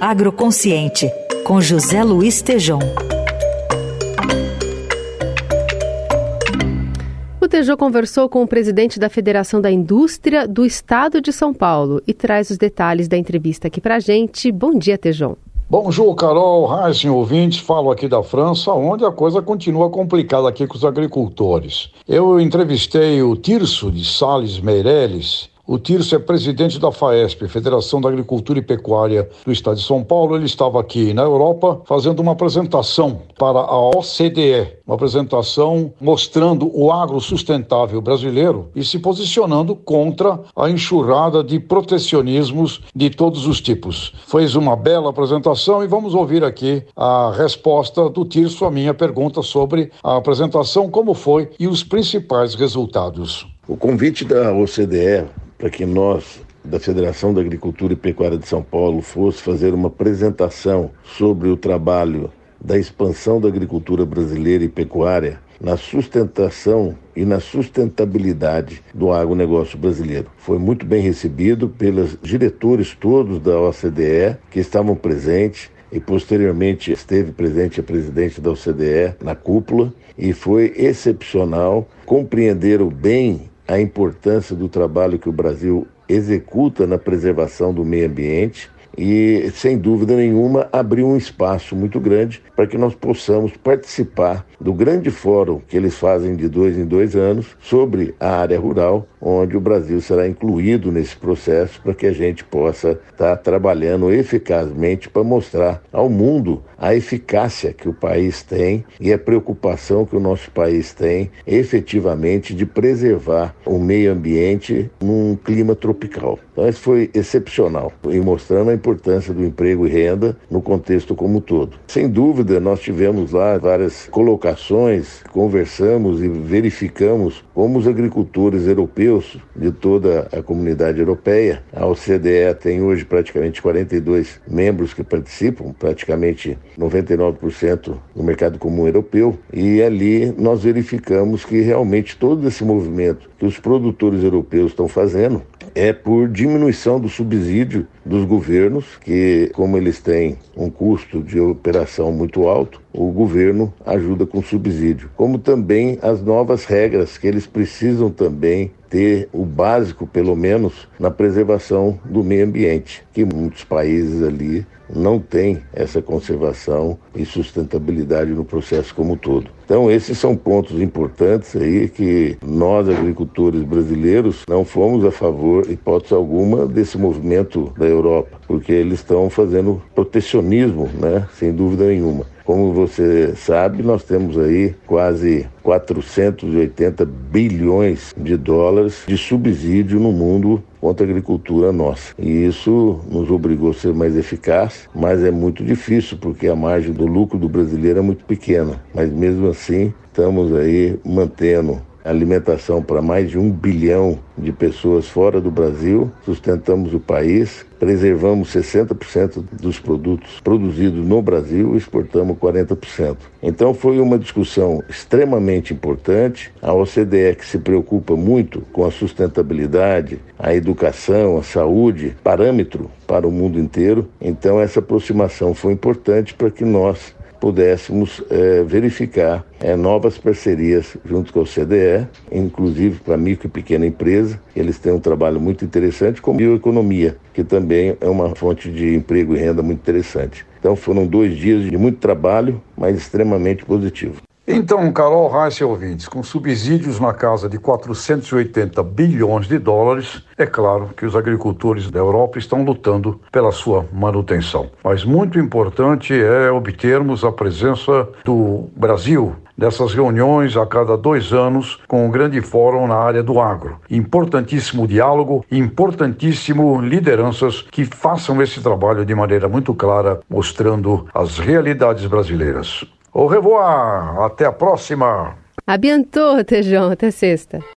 Agroconsciente, com José Luiz Tejom. O Tejô conversou com o presidente da Federação da Indústria do Estado de São Paulo e traz os detalhes da entrevista aqui pra gente. Bom dia, Tejão. Bonjour, Carol, Heisen, ouvintes. Falo aqui da França, onde a coisa continua complicada aqui com os agricultores. Eu entrevistei o Tirso de Sales Meireles, o Tirso é presidente da FAESP, Federação da Agricultura e Pecuária do Estado de São Paulo. Ele estava aqui na Europa fazendo uma apresentação para a OCDE, uma apresentação mostrando o agro sustentável brasileiro e se posicionando contra a enxurrada de protecionismos de todos os tipos. Fez uma bela apresentação e vamos ouvir aqui a resposta do Tirso à minha pergunta sobre a apresentação, como foi e os principais resultados. O convite da OCDE para que nós, da Federação da Agricultura e Pecuária de São Paulo, fosse fazer uma apresentação sobre o trabalho da expansão da agricultura brasileira e pecuária na sustentação e na sustentabilidade do agronegócio brasileiro. Foi muito bem recebido pelos diretores todos da OCDE que estavam presentes e posteriormente esteve presente a presidente da OCDE na cúpula e foi excepcional, compreenderam bem a importância do trabalho que o Brasil executa na preservação do meio ambiente e, sem dúvida nenhuma, abriu um espaço muito grande para que nós possamos participar do grande fórum que eles fazem de dois em dois anos sobre a área rural, onde o Brasil será incluído nesse processo para que a gente possa estar trabalhando eficazmente para mostrar ao mundo a eficácia que o país tem e a preocupação que o nosso país tem efetivamente de preservar o meio ambiente num clima tropical. Isso foi excepcional e mostrando a importância do emprego e renda no contexto como um todo. Sem dúvida, nós tivemos lá várias colocações, conversamos e verificamos como os agricultores europeus de toda a comunidade europeia, a OCDE tem hoje praticamente 42 membros que participam, praticamente 99% no mercado comum europeu, e ali nós verificamos que realmente todo esse movimento que os produtores europeus estão fazendo é por diminuição do subsídio dos governos, que, como eles têm um custo de operação muito alto, o governo ajuda com subsídio. Como também as novas regras que eles precisam também ter o básico, pelo menos, na preservação do meio ambiente, que muitos países ali não têm essa conservação e sustentabilidade no processo como um todo. Então, esses são pontos importantes aí que nós, agricultores brasileiros, não fomos a favor, hipótese alguma, desse movimento da Europa, porque eles estão fazendo protecionismo, né? sem dúvida nenhuma. Como você sabe, nós temos aí quase 480 bilhões de dólares de subsídio no mundo contra a agricultura nossa. E isso nos obrigou a ser mais eficaz, mas é muito difícil porque a margem do lucro do brasileiro é muito pequena. Mas mesmo assim, estamos aí mantendo alimentação para mais de um bilhão de pessoas fora do Brasil, sustentamos o país, preservamos 60% dos produtos produzidos no Brasil e exportamos 40%. Então foi uma discussão extremamente importante. A OCDE que se preocupa muito com a sustentabilidade, a educação, a saúde, parâmetro para o mundo inteiro. Então essa aproximação foi importante para que nós pudéssemos é, verificar é, novas parcerias junto com o CDE, inclusive para micro e pequena empresa. Eles têm um trabalho muito interessante com bioeconomia, que também é uma fonte de emprego e renda muito interessante. Então foram dois dias de muito trabalho, mas extremamente positivo. Então, Carol Reis e ouvintes, com subsídios na casa de 480 bilhões de dólares, é claro que os agricultores da Europa estão lutando pela sua manutenção. Mas muito importante é obtermos a presença do Brasil dessas reuniões a cada dois anos com um grande fórum na área do agro. Importantíssimo diálogo, importantíssimo lideranças que façam esse trabalho de maneira muito clara, mostrando as realidades brasileiras. Au revoir, até a próxima. A bientôt, Tejão, até sexta.